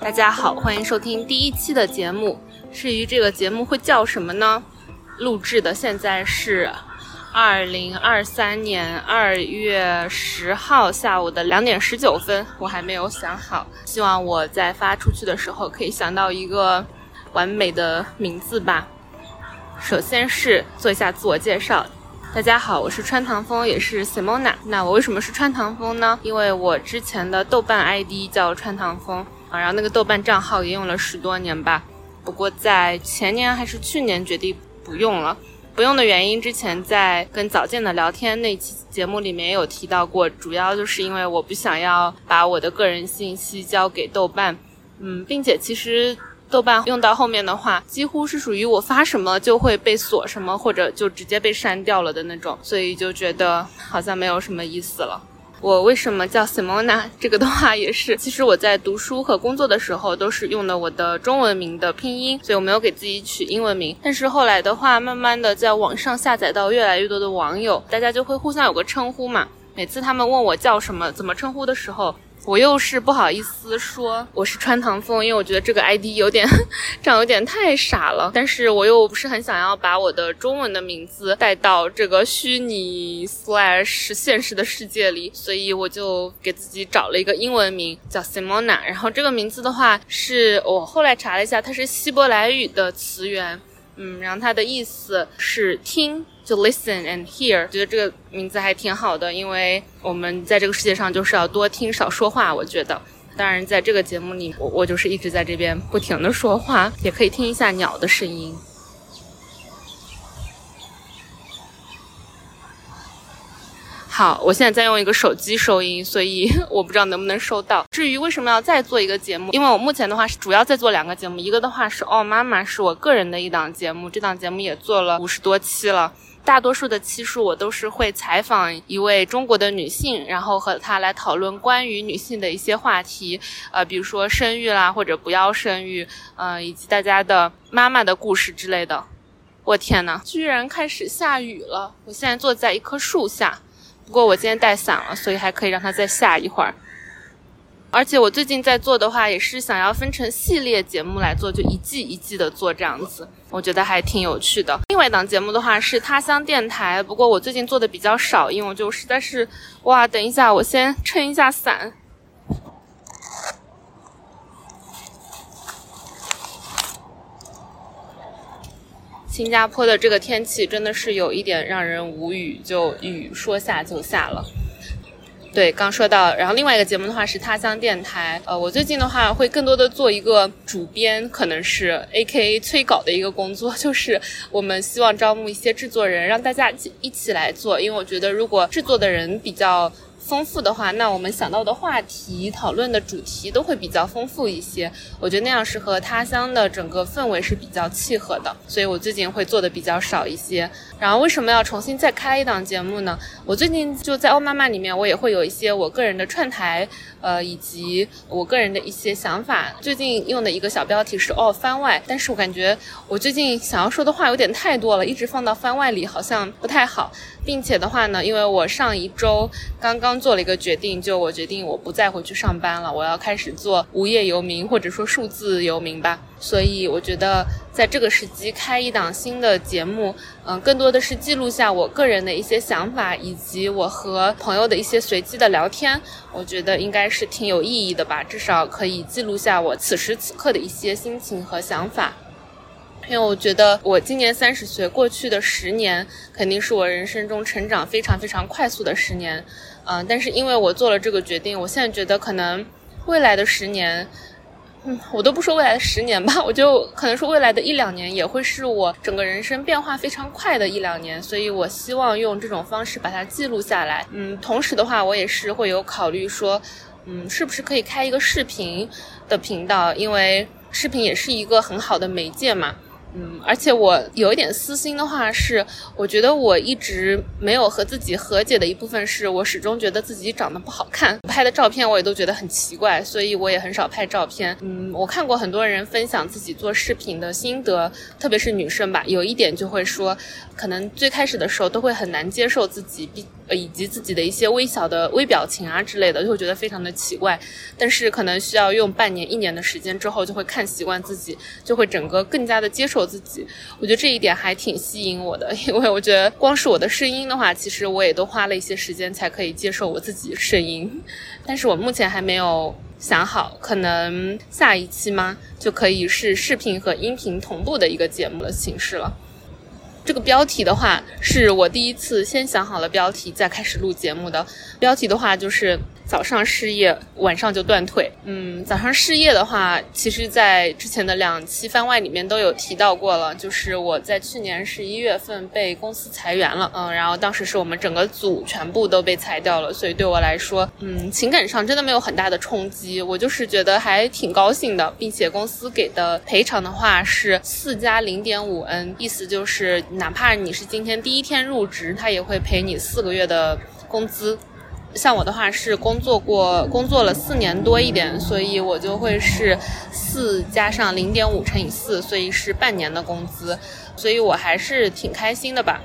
大家好，欢迎收听第一期的节目。至于这个节目会叫什么呢？录制的现在是二零二三年二月十号下午的两点十九分，我还没有想好。希望我在发出去的时候可以想到一个完美的名字吧。首先是做一下自我介绍。大家好，我是川唐风，也是 Simona。那我为什么是川唐风呢？因为我之前的豆瓣 ID 叫川唐风啊，然后那个豆瓣账号也用了十多年吧。不过在前年还是去年决定不用了。不用的原因，之前在跟早见的聊天那期节目里面也有提到过，主要就是因为我不想要把我的个人信息交给豆瓣，嗯，并且其实。豆瓣用到后面的话，几乎是属于我发什么就会被锁什么，或者就直接被删掉了的那种，所以就觉得好像没有什么意思了。我为什么叫 Simona？这个的话也是，其实我在读书和工作的时候都是用的我的中文名的拼音，所以我没有给自己取英文名。但是后来的话，慢慢的在网上下载到越来越多的网友，大家就会互相有个称呼嘛。每次他们问我叫什么、怎么称呼的时候。我又是不好意思说我是穿堂风，因为我觉得这个 ID 有点 这样有点太傻了。但是我又不是很想要把我的中文的名字带到这个虚拟 slash 现实的世界里，所以我就给自己找了一个英文名叫 Simona。然后这个名字的话，是我后来查了一下，它是希伯来语的词源，嗯，然后它的意思是听。就 listen and hear，觉得这个名字还挺好的，因为我们在这个世界上就是要多听少说话。我觉得，当然在这个节目里，我我就是一直在这边不停的说话，也可以听一下鸟的声音。好，我现在在用一个手机收音，所以 我不知道能不能收到。至于为什么要再做一个节目，因为我目前的话是主要在做两个节目，一个的话是哦妈妈，是我个人的一档节目，这档节目也做了五十多期了。大多数的期数，我都是会采访一位中国的女性，然后和她来讨论关于女性的一些话题，呃，比如说生育啦，或者不要生育，呃，以及大家的妈妈的故事之类的。我天呐，居然开始下雨了！我现在坐在一棵树下，不过我今天带伞了，所以还可以让它再下一会儿。而且我最近在做的话，也是想要分成系列节目来做，就一季一季的做这样子，我觉得还挺有趣的。另外一档节目的话是他乡电台，不过我最近做的比较少，因为我就实在是，哇，等一下，我先撑一下伞。新加坡的这个天气真的是有一点让人无语，就雨说下就下了。对，刚说到，然后另外一个节目的话是他乡电台。呃，我最近的话会更多的做一个主编，可能是 A K A 催稿的一个工作，就是我们希望招募一些制作人，让大家一起来做。因为我觉得如果制作的人比较。丰富的话，那我们想到的话题、讨论的主题都会比较丰富一些。我觉得那样是和他乡的整个氛围是比较契合的，所以我最近会做的比较少一些。然后为什么要重新再开一档节目呢？我最近就在欧妈妈里面，我也会有一些我个人的串台，呃，以及我个人的一些想法。最近用的一个小标题是哦番外，但是我感觉我最近想要说的话有点太多了，一直放到番外里好像不太好。并且的话呢，因为我上一周刚刚做了一个决定，就我决定我不再回去上班了，我要开始做无业游民或者说数字游民吧。所以我觉得在这个时机开一档新的节目，嗯，更多的是记录下我个人的一些想法，以及我和朋友的一些随机的聊天。我觉得应该是挺有意义的吧，至少可以记录下我此时此刻的一些心情和想法。因为我觉得我今年三十岁，过去的十年肯定是我人生中成长非常非常快速的十年，嗯，但是因为我做了这个决定，我现在觉得可能未来的十年，嗯，我都不说未来的十年吧，我就可能说未来的一两年也会是我整个人生变化非常快的一两年，所以我希望用这种方式把它记录下来，嗯，同时的话，我也是会有考虑说，嗯，是不是可以开一个视频的频道，因为视频也是一个很好的媒介嘛。嗯，而且我有一点私心的话是，我觉得我一直没有和自己和解的一部分是我始终觉得自己长得不好看，拍的照片我也都觉得很奇怪，所以我也很少拍照片。嗯，我看过很多人分享自己做视频的心得，特别是女生吧，有一点就会说，可能最开始的时候都会很难接受自己，比以及自己的一些微小的微表情啊之类的，就会觉得非常的奇怪。但是可能需要用半年、一年的时间之后，就会看习惯自己，就会整个更加的接受。我自己，我觉得这一点还挺吸引我的，因为我觉得光是我的声音的话，其实我也都花了一些时间才可以接受我自己声音。但是我目前还没有想好，可能下一期吗，就可以是视频和音频同步的一个节目的形式了。这个标题的话，是我第一次先想好了标题，再开始录节目的。标题的话就是。早上失业，晚上就断腿。嗯，早上失业的话，其实，在之前的两期番外里面都有提到过了。就是我在去年十一月份被公司裁员了，嗯，然后当时是我们整个组全部都被裁掉了，所以对我来说，嗯，情感上真的没有很大的冲击。我就是觉得还挺高兴的，并且公司给的赔偿的话是四加零点五 n，意思就是哪怕你是今天第一天入职，他也会赔你四个月的工资。像我的话是工作过，工作了四年多一点，所以我就会是四加上零点五乘以四，所以是半年的工资，所以我还是挺开心的吧。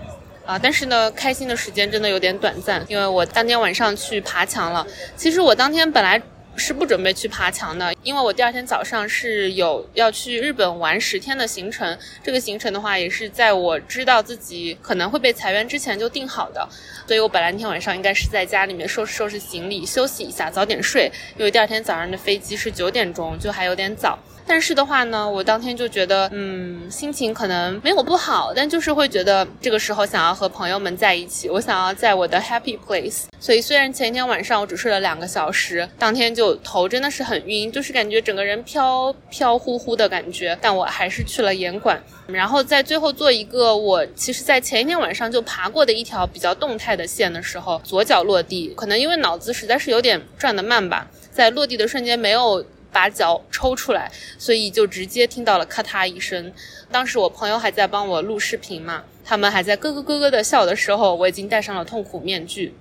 啊，但是呢，开心的时间真的有点短暂，因为我当天晚上去爬墙了。其实我当天本来。是不准备去爬墙的，因为我第二天早上是有要去日本玩十天的行程。这个行程的话，也是在我知道自己可能会被裁员之前就定好的。所以我本来那天晚上应该是在家里面收拾收拾行李，休息一下，早点睡，因为第二天早上的飞机是九点钟，就还有点早。但是的话呢，我当天就觉得，嗯，心情可能没有不好，但就是会觉得这个时候想要和朋友们在一起，我想要在我的 happy place。所以虽然前一天晚上我只睡了两个小时，当天就头真的是很晕，就是感觉整个人飘飘忽忽的感觉，但我还是去了严管，然后在最后做一个我其实在前一天晚上就爬过的一条比较动态的线的时候，左脚落地，可能因为脑子实在是有点转得慢吧，在落地的瞬间没有。把脚抽出来，所以就直接听到了咔嗒一声。当时我朋友还在帮我录视频嘛，他们还在咯咯咯咯的笑的时候，我已经戴上了痛苦面具。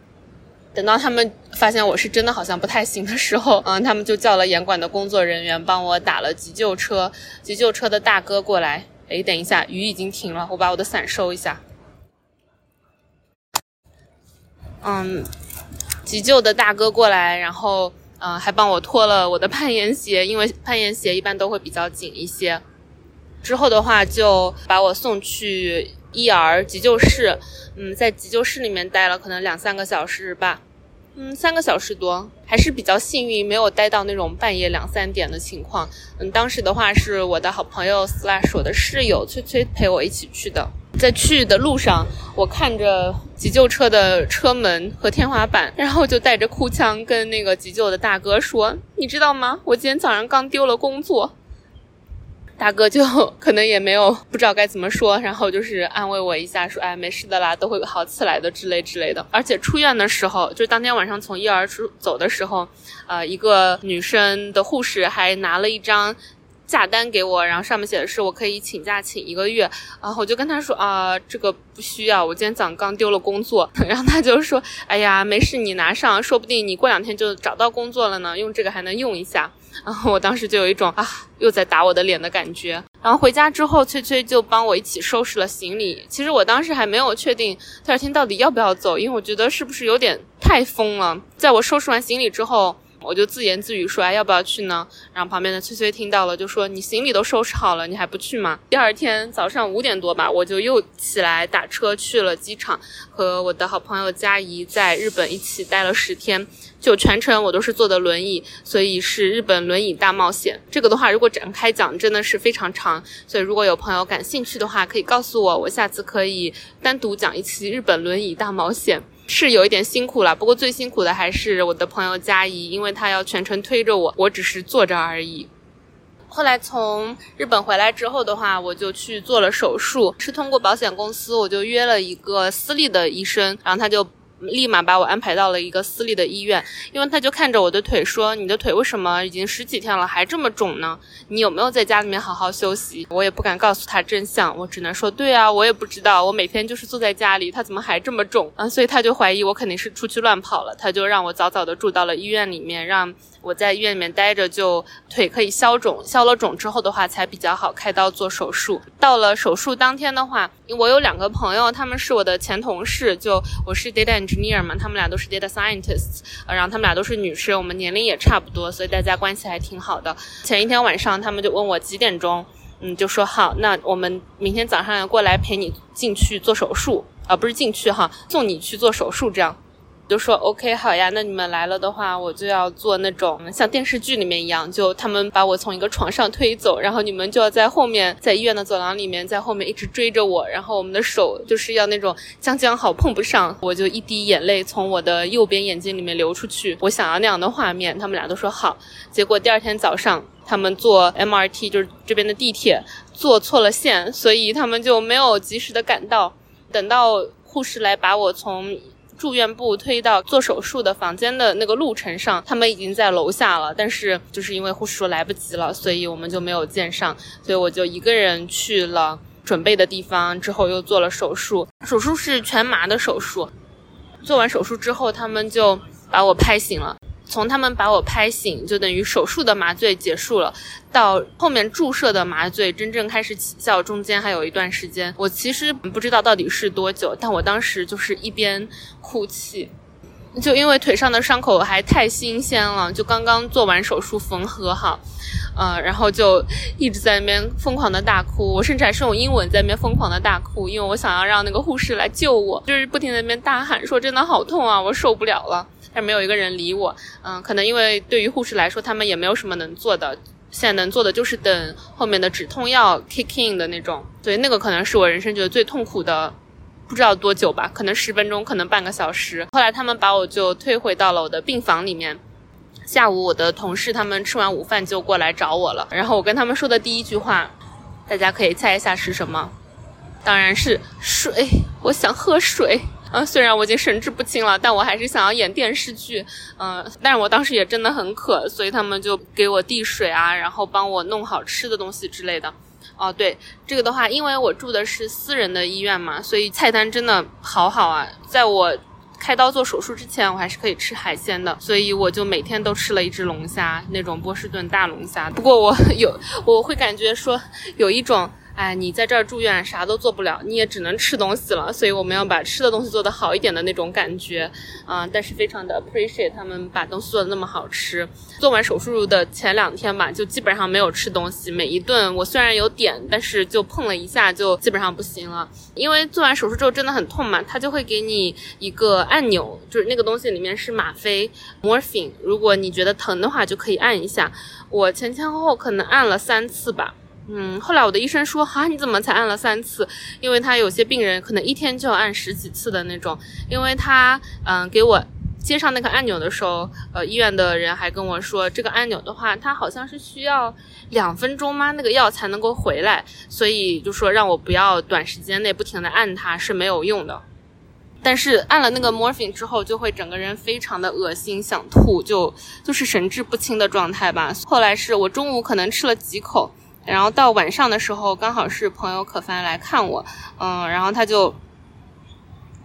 等到他们发现我是真的好像不太行的时候，嗯，他们就叫了严管的工作人员帮我打了急救车。急救车的大哥过来，哎，等一下，雨已经停了，我把我的伞收一下。嗯，急救的大哥过来，然后。嗯，还帮我脱了我的攀岩鞋，因为攀岩鞋一般都会比较紧一些。之后的话，就把我送去 ER 急救室。嗯，在急救室里面待了可能两三个小时吧。嗯，三个小时多，还是比较幸运，没有待到那种半夜两三点的情况。嗯，当时的话是我的好朋友 slash 我的室友崔崔陪我一起去的。在去的路上，我看着急救车的车门和天花板，然后就带着哭腔跟那个急救的大哥说：“你知道吗？我今天早上刚丢了工作。”大哥就 可能也没有不知道该怎么说，然后就是安慰我一下，说：“哎，没事的啦，都会好起来的之类之类的。”而且出院的时候，就当天晚上从医儿出走的时候，呃，一个女生的护士还拿了一张。假单给我，然后上面写的是我可以请假请一个月，然后我就跟他说啊，这个不需要，我今天早上刚丢了工作，然后他就说，哎呀，没事，你拿上，说不定你过两天就找到工作了呢，用这个还能用一下。然后我当时就有一种啊，又在打我的脸的感觉。然后回家之后，翠翠就帮我一起收拾了行李。其实我当时还没有确定第二天到底要不要走，因为我觉得是不是有点太疯了。在我收拾完行李之后。我就自言自语说：“哎，要不要去呢？”然后旁边的崔崔听到了，就说：“你行李都收拾好了，你还不去吗？”第二天早上五点多吧，我就又起来打车去了机场，和我的好朋友佳怡在日本一起待了十天，就全程我都是坐的轮椅，所以是日本轮椅大冒险。这个的话，如果展开讲，真的是非常长，所以如果有朋友感兴趣的话，可以告诉我，我下次可以单独讲一期日本轮椅大冒险。是有一点辛苦了，不过最辛苦的还是我的朋友佳怡，因为她要全程推着我，我只是坐着而已。后来从日本回来之后的话，我就去做了手术，是通过保险公司，我就约了一个私立的医生，然后他就立马把我安排到了一个私立的医院，因为他就看着我的腿说：“你的腿为什么已经十几天了还这么肿呢？你有没有在家里面好好休息？”我也不敢告诉他真相，我只能说：“对啊，我也不知道，我每天就是坐在家里，他怎么还这么肿啊？”所以他就怀疑我肯定是出去乱跑了，他就让我早早的住到了医院里面，让。我在医院里面待着，就腿可以消肿，消了肿之后的话才比较好开刀做手术。到了手术当天的话，我有两个朋友，他们是我的前同事，就我是 data engineer 嘛，他们俩都是 data scientists，然后他们俩都是女生，我们年龄也差不多，所以大家关系还挺好的。前一天晚上，他们就问我几点钟，嗯，就说好，那我们明天早上要过来陪你进去做手术，啊，不是进去哈，送你去做手术这样。就说 OK 好呀，那你们来了的话，我就要做那种像电视剧里面一样，就他们把我从一个床上推走，然后你们就要在后面，在医院的走廊里面，在后面一直追着我，然后我们的手就是要那种将将好碰不上，我就一滴眼泪从我的右边眼睛里面流出去，我想要那样的画面，他们俩都说好。结果第二天早上，他们坐 MRT 就是这边的地铁坐错了线，所以他们就没有及时的赶到，等到护士来把我从。住院部推到做手术的房间的那个路程上，他们已经在楼下了，但是就是因为护士说来不及了，所以我们就没有见上，所以我就一个人去了准备的地方，之后又做了手术。手术是全麻的手术，做完手术之后，他们就把我拍醒了。从他们把我拍醒，就等于手术的麻醉结束了，到后面注射的麻醉真正开始起效，中间还有一段时间。我其实不知道到底是多久，但我当时就是一边哭泣，就因为腿上的伤口还太新鲜了，就刚刚做完手术缝合好，呃，然后就一直在那边疯狂的大哭。我甚至还是用英文在那边疯狂的大哭，因为我想要让那个护士来救我，就是不停在那边大喊说：“真的好痛啊，我受不了了。”但没有一个人理我，嗯，可能因为对于护士来说，他们也没有什么能做的，现在能做的就是等后面的止痛药 kick in 的那种，所以那个可能是我人生觉得最痛苦的，不知道多久吧，可能十分钟，可能半个小时。后来他们把我就推回到了我的病房里面，下午我的同事他们吃完午饭就过来找我了，然后我跟他们说的第一句话，大家可以猜一下是什么？当然是水，我想喝水。嗯，虽然我已经神志不清了，但我还是想要演电视剧。嗯，但是我当时也真的很渴，所以他们就给我递水啊，然后帮我弄好吃的东西之类的。哦，对，这个的话，因为我住的是私人的医院嘛，所以菜单真的好好啊。在我开刀做手术之前，我还是可以吃海鲜的，所以我就每天都吃了一只龙虾，那种波士顿大龙虾。不过我 有，我会感觉说有一种。哎，你在这儿住院啥都做不了，你也只能吃东西了。所以我们要把吃的东西做得好一点的那种感觉，啊，但是非常的 appreciate 他们把东西做的那么好吃。做完手术的前两天吧，就基本上没有吃东西，每一顿我虽然有点，但是就碰了一下就基本上不行了。因为做完手术之后真的很痛嘛，他就会给你一个按钮，就是那个东西里面是吗啡 morphine，如果你觉得疼的话就可以按一下。我前前后后可能按了三次吧。嗯，后来我的医生说，哈，你怎么才按了三次？因为他有些病人可能一天就要按十几次的那种。因为他，嗯，给我接上那个按钮的时候，呃，医院的人还跟我说，这个按钮的话，它好像是需要两分钟吗？那个药才能够回来，所以就说让我不要短时间内不停的按它是没有用的。但是按了那个 morphine 之后，就会整个人非常的恶心，想吐，就就是神志不清的状态吧。后来是我中午可能吃了几口。然后到晚上的时候，刚好是朋友可凡来看我，嗯，然后他就，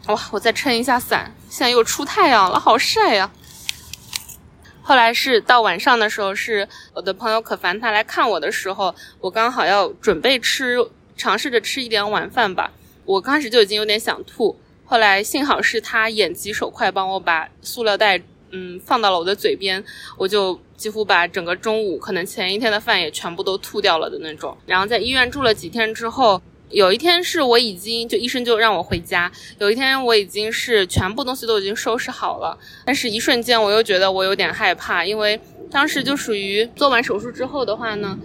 哇，我再撑一下伞，现在又出太阳了，好晒呀。后来是到晚上的时候，是我的朋友可凡他来看我的时候，我刚好要准备吃，尝试着吃一点晚饭吧。我刚开始就已经有点想吐，后来幸好是他眼疾手快，帮我把塑料袋。嗯，放到了我的嘴边，我就几乎把整个中午可能前一天的饭也全部都吐掉了的那种。然后在医院住了几天之后，有一天是我已经就医生就让我回家，有一天我已经是全部东西都已经收拾好了，但是一瞬间我又觉得我有点害怕，因为当时就属于做完手术之后的话呢，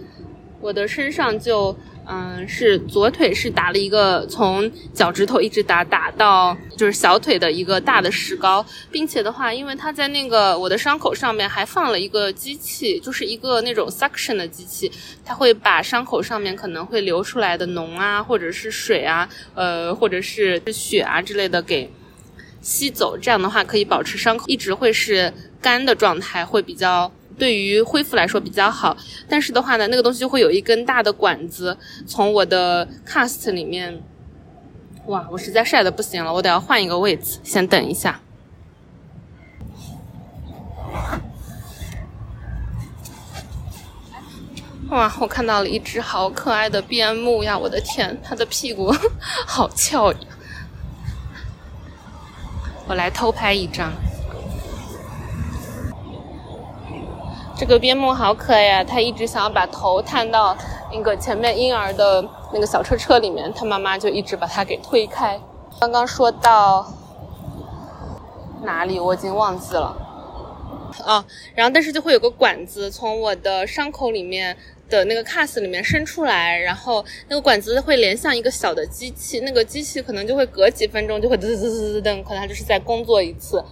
我的身上就。嗯，是左腿是打了一个从脚趾头一直打打到就是小腿的一个大的石膏，并且的话，因为它在那个我的伤口上面还放了一个机器，就是一个那种 suction 的机器，它会把伤口上面可能会流出来的脓啊，或者是水啊，呃，或者是血啊之类的给吸走，这样的话可以保持伤口一直会是干的状态，会比较对于恢复来说比较好。但是的话呢，那个东西就会有一根大的管子从我的 cast 里面，哇，我实在晒的不行了，我得要换一个位子，先等一下。哇，我看到了一只好可爱的边牧呀！我的天，它的屁股好翘呀！我来偷拍一张。这个边牧好可爱呀，它一直想要把头探到那个前面婴儿的那个小车车里面，它妈妈就一直把它给推开。刚刚说到哪里？我已经忘记了。啊，然后但是就会有个管子从我的伤口里面。的那个 cast 里面伸出来，然后那个管子会连向一个小的机器，那个机器可能就会隔几分钟就会滋滋滋滋噔，可能它就是在工作一次。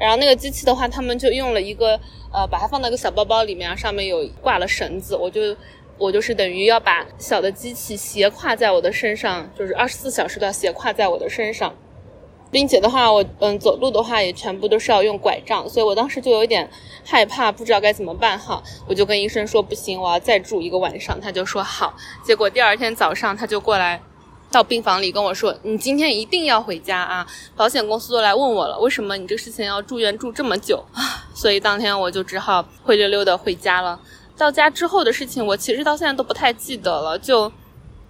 然后那个机器的话，他们就用了一个呃，把它放到一个小包包里面，上面有挂了绳子，我就我就是等于要把小的机器斜挎在我的身上，就是二十四小时都要斜挎在我的身上。并且的话，我嗯走路的话也全部都是要用拐杖，所以我当时就有点害怕，不知道该怎么办哈。我就跟医生说不行，我要再住一个晚上。他就说好。结果第二天早上他就过来到病房里跟我说：“你今天一定要回家啊！保险公司都来问我了，为什么你这个事情要住院住这么久啊？” 所以当天我就只好灰溜溜的回家了。到家之后的事情，我其实到现在都不太记得了，就。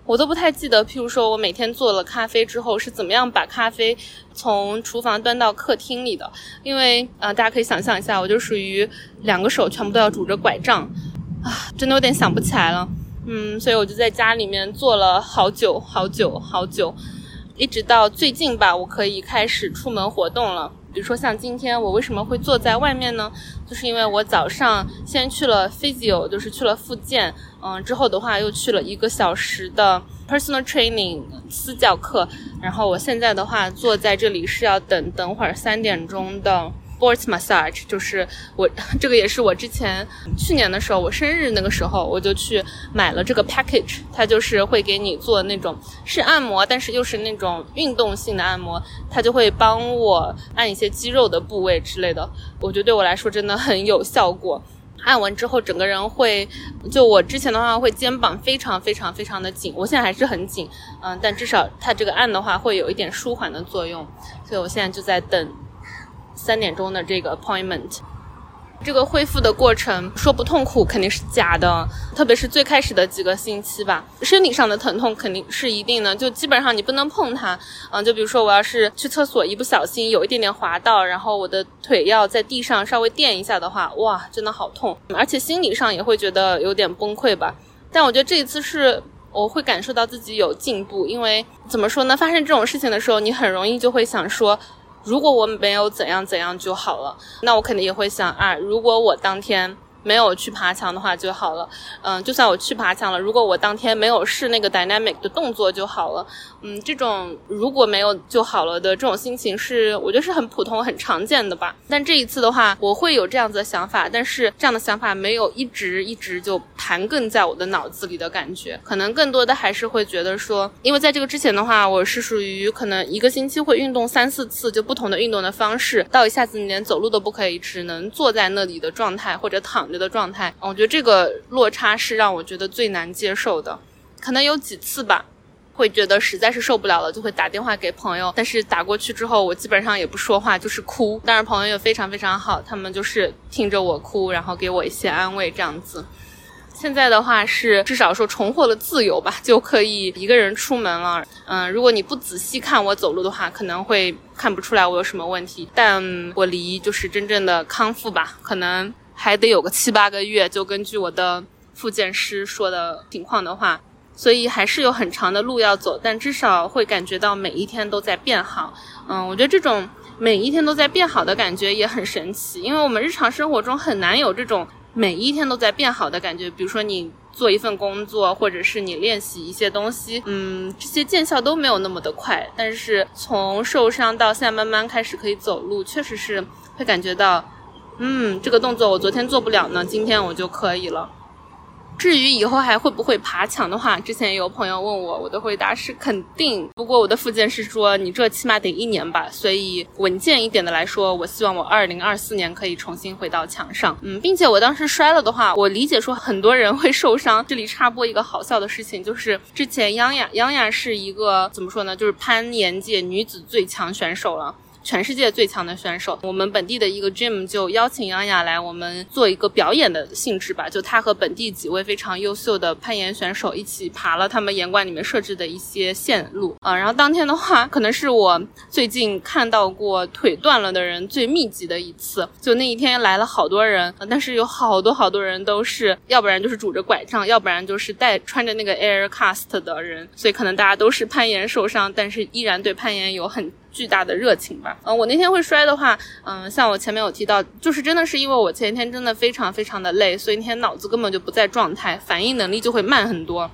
我都不太记得，譬如说我每天做了咖啡之后是怎么样把咖啡从厨房端到客厅里的，因为呃，大家可以想象一下，我就属于两个手全部都要拄着拐杖，啊，真的有点想不起来了，嗯，所以我就在家里面坐了好久好久好久，一直到最近吧，我可以开始出门活动了。比如说像今天我为什么会坐在外面呢？就是因为我早上先去了 physio，就是去了复健，嗯，之后的话又去了一个小时的 personal training 私教课，然后我现在的话坐在这里是要等等会儿三点钟的。Sports massage 就是我，这个也是我之前去年的时候，我生日那个时候我就去买了这个 package，它就是会给你做那种是按摩，但是又是那种运动性的按摩，它就会帮我按一些肌肉的部位之类的，我觉得对我来说真的很有效果。按完之后整个人会，就我之前的话会肩膀非常非常非常的紧，我现在还是很紧，嗯，但至少它这个按的话会有一点舒缓的作用，所以我现在就在等。三点钟的这个 appointment，这个恢复的过程说不痛苦肯定是假的，特别是最开始的几个星期吧，身体上的疼痛肯定是一定的，就基本上你不能碰它，嗯，就比如说我要是去厕所一不小心有一点点滑到，然后我的腿要在地上稍微垫一下的话，哇，真的好痛，而且心理上也会觉得有点崩溃吧。但我觉得这一次是我会感受到自己有进步，因为怎么说呢，发生这种事情的时候，你很容易就会想说。如果我没有怎样怎样就好了，那我肯定也会想啊，如果我当天。没有去爬墙的话就好了，嗯，就算我去爬墙了，如果我当天没有试那个 dynamic 的动作就好了，嗯，这种如果没有就好了的这种心情是我觉得是很普通很常见的吧。但这一次的话，我会有这样子的想法，但是这样的想法没有一直一直就盘亘在我的脑子里的感觉，可能更多的还是会觉得说，因为在这个之前的话，我是属于可能一个星期会运动三四次，就不同的运动的方式，到一下子你连走路都不可以，只能坐在那里的状态或者躺。的状态，我觉得这个落差是让我觉得最难接受的。可能有几次吧，会觉得实在是受不了了，就会打电话给朋友。但是打过去之后，我基本上也不说话，就是哭。但是朋友也非常非常好，他们就是听着我哭，然后给我一些安慰，这样子。现在的话是至少说重获了自由吧，就可以一个人出门了。嗯，如果你不仔细看我走路的话，可能会看不出来我有什么问题。但我离就是真正的康复吧，可能。还得有个七八个月，就根据我的复健师说的情况的话，所以还是有很长的路要走，但至少会感觉到每一天都在变好。嗯，我觉得这种每一天都在变好的感觉也很神奇，因为我们日常生活中很难有这种每一天都在变好的感觉。比如说你做一份工作，或者是你练习一些东西，嗯，这些见效都没有那么的快。但是从受伤到现在慢慢开始可以走路，确实是会感觉到。嗯，这个动作我昨天做不了呢，今天我就可以了。至于以后还会不会爬墙的话，之前也有朋友问我，我的回答是肯定。不过我的附件是说，你这起码得一年吧。所以稳健一点的来说，我希望我二零二四年可以重新回到墙上。嗯，并且我当时摔了的话，我理解说很多人会受伤。这里插播一个好笑的事情，就是之前央雅央雅是一个怎么说呢，就是攀岩界女子最强选手了。全世界最强的选手，我们本地的一个 gym 就邀请杨雅来，我们做一个表演的性质吧。就他和本地几位非常优秀的攀岩选手一起爬了他们岩馆里面设置的一些线路啊。然后当天的话，可能是我最近看到过腿断了的人最密集的一次。就那一天来了好多人，但是有好多好多人都是，要不然就是拄着拐杖，要不然就是带穿着那个 air cast 的人。所以可能大家都是攀岩受伤，但是依然对攀岩有很。巨大的热情吧，嗯，我那天会摔的话，嗯，像我前面有提到，就是真的是因为我前一天真的非常非常的累，所以那天脑子根本就不在状态，反应能力就会慢很多。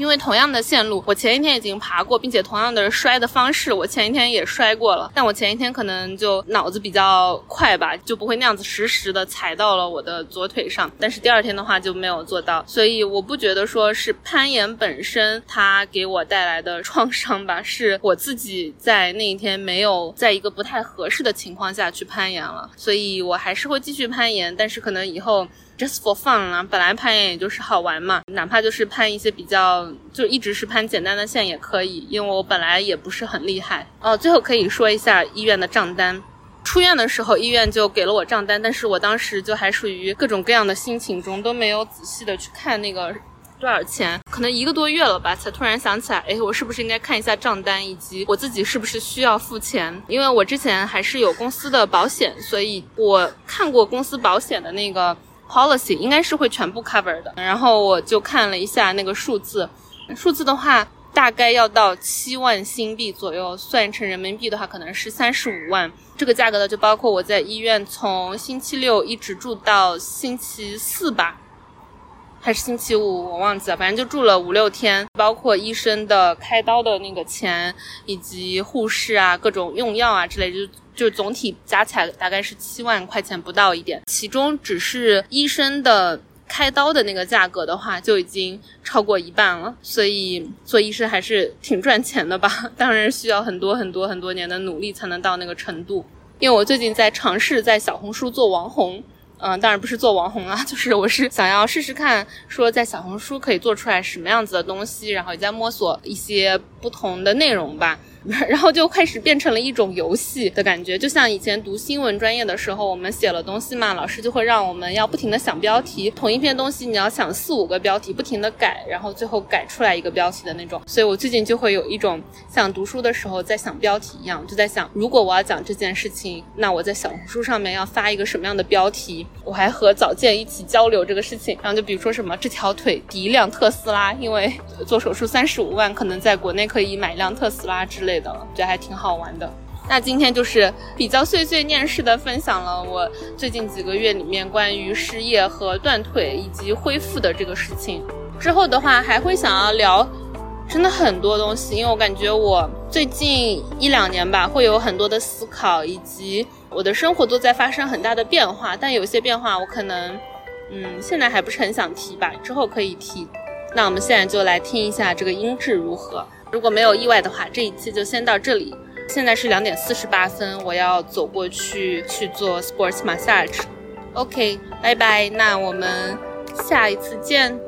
因为同样的线路，我前一天已经爬过，并且同样的摔的方式，我前一天也摔过了。但我前一天可能就脑子比较快吧，就不会那样子实时的踩到了我的左腿上。但是第二天的话就没有做到，所以我不觉得说是攀岩本身它给我带来的创伤吧，是我自己在那一天没有在一个不太合适的情况下去攀岩了。所以我还是会继续攀岩，但是可能以后。Just for fun 啊，本来攀岩也就是好玩嘛，哪怕就是攀一些比较，就一直是攀简单的线也可以，因为我本来也不是很厉害。哦，最后可以说一下医院的账单。出院的时候，医院就给了我账单，但是我当时就还属于各种各样的心情中，都没有仔细的去看那个多少钱。可能一个多月了吧，才突然想起来，哎，我是不是应该看一下账单，以及我自己是不是需要付钱？因为我之前还是有公司的保险，所以我看过公司保险的那个。Policy 应该是会全部 cover 的，然后我就看了一下那个数字，数字的话大概要到七万新币左右，算成人民币的话可能是三十五万。这个价格呢，就包括我在医院从星期六一直住到星期四吧，还是星期五，我忘记了，反正就住了五六天，包括医生的开刀的那个钱，以及护士啊各种用药啊之类就。就总体加起来大概是七万块钱不到一点，其中只是医生的开刀的那个价格的话，就已经超过一半了。所以做医生还是挺赚钱的吧？当然需要很多很多很多年的努力才能到那个程度。因为我最近在尝试在小红书做网红，嗯，当然不是做网红啊，就是我是想要试试看，说在小红书可以做出来什么样子的东西，然后也在摸索一些不同的内容吧。然后就开始变成了一种游戏的感觉，就像以前读新闻专业的时候，我们写了东西嘛，老师就会让我们要不停的想标题，同一篇东西你要想四五个标题，不停的改，然后最后改出来一个标题的那种。所以我最近就会有一种像读书的时候在想标题一样，就在想，如果我要讲这件事情，那我在小红书上面要发一个什么样的标题？我还和早见一起交流这个事情，然后就比如说什么这条腿抵一辆特斯拉，因为做手术三十五万，可能在国内可以买一辆特斯拉之类。类的，觉得还挺好玩的。那今天就是比较碎碎念式的分享了我最近几个月里面关于失业和断腿以及恢复的这个事情。之后的话还会想要聊真的很多东西，因为我感觉我最近一两年吧会有很多的思考，以及我的生活都在发生很大的变化。但有些变化我可能嗯现在还不是很想提吧，之后可以提。那我们现在就来听一下这个音质如何。如果没有意外的话，这一期就先到这里。现在是两点四十八分，我要走过去去做 sports massage。OK，拜拜，那我们下一次见。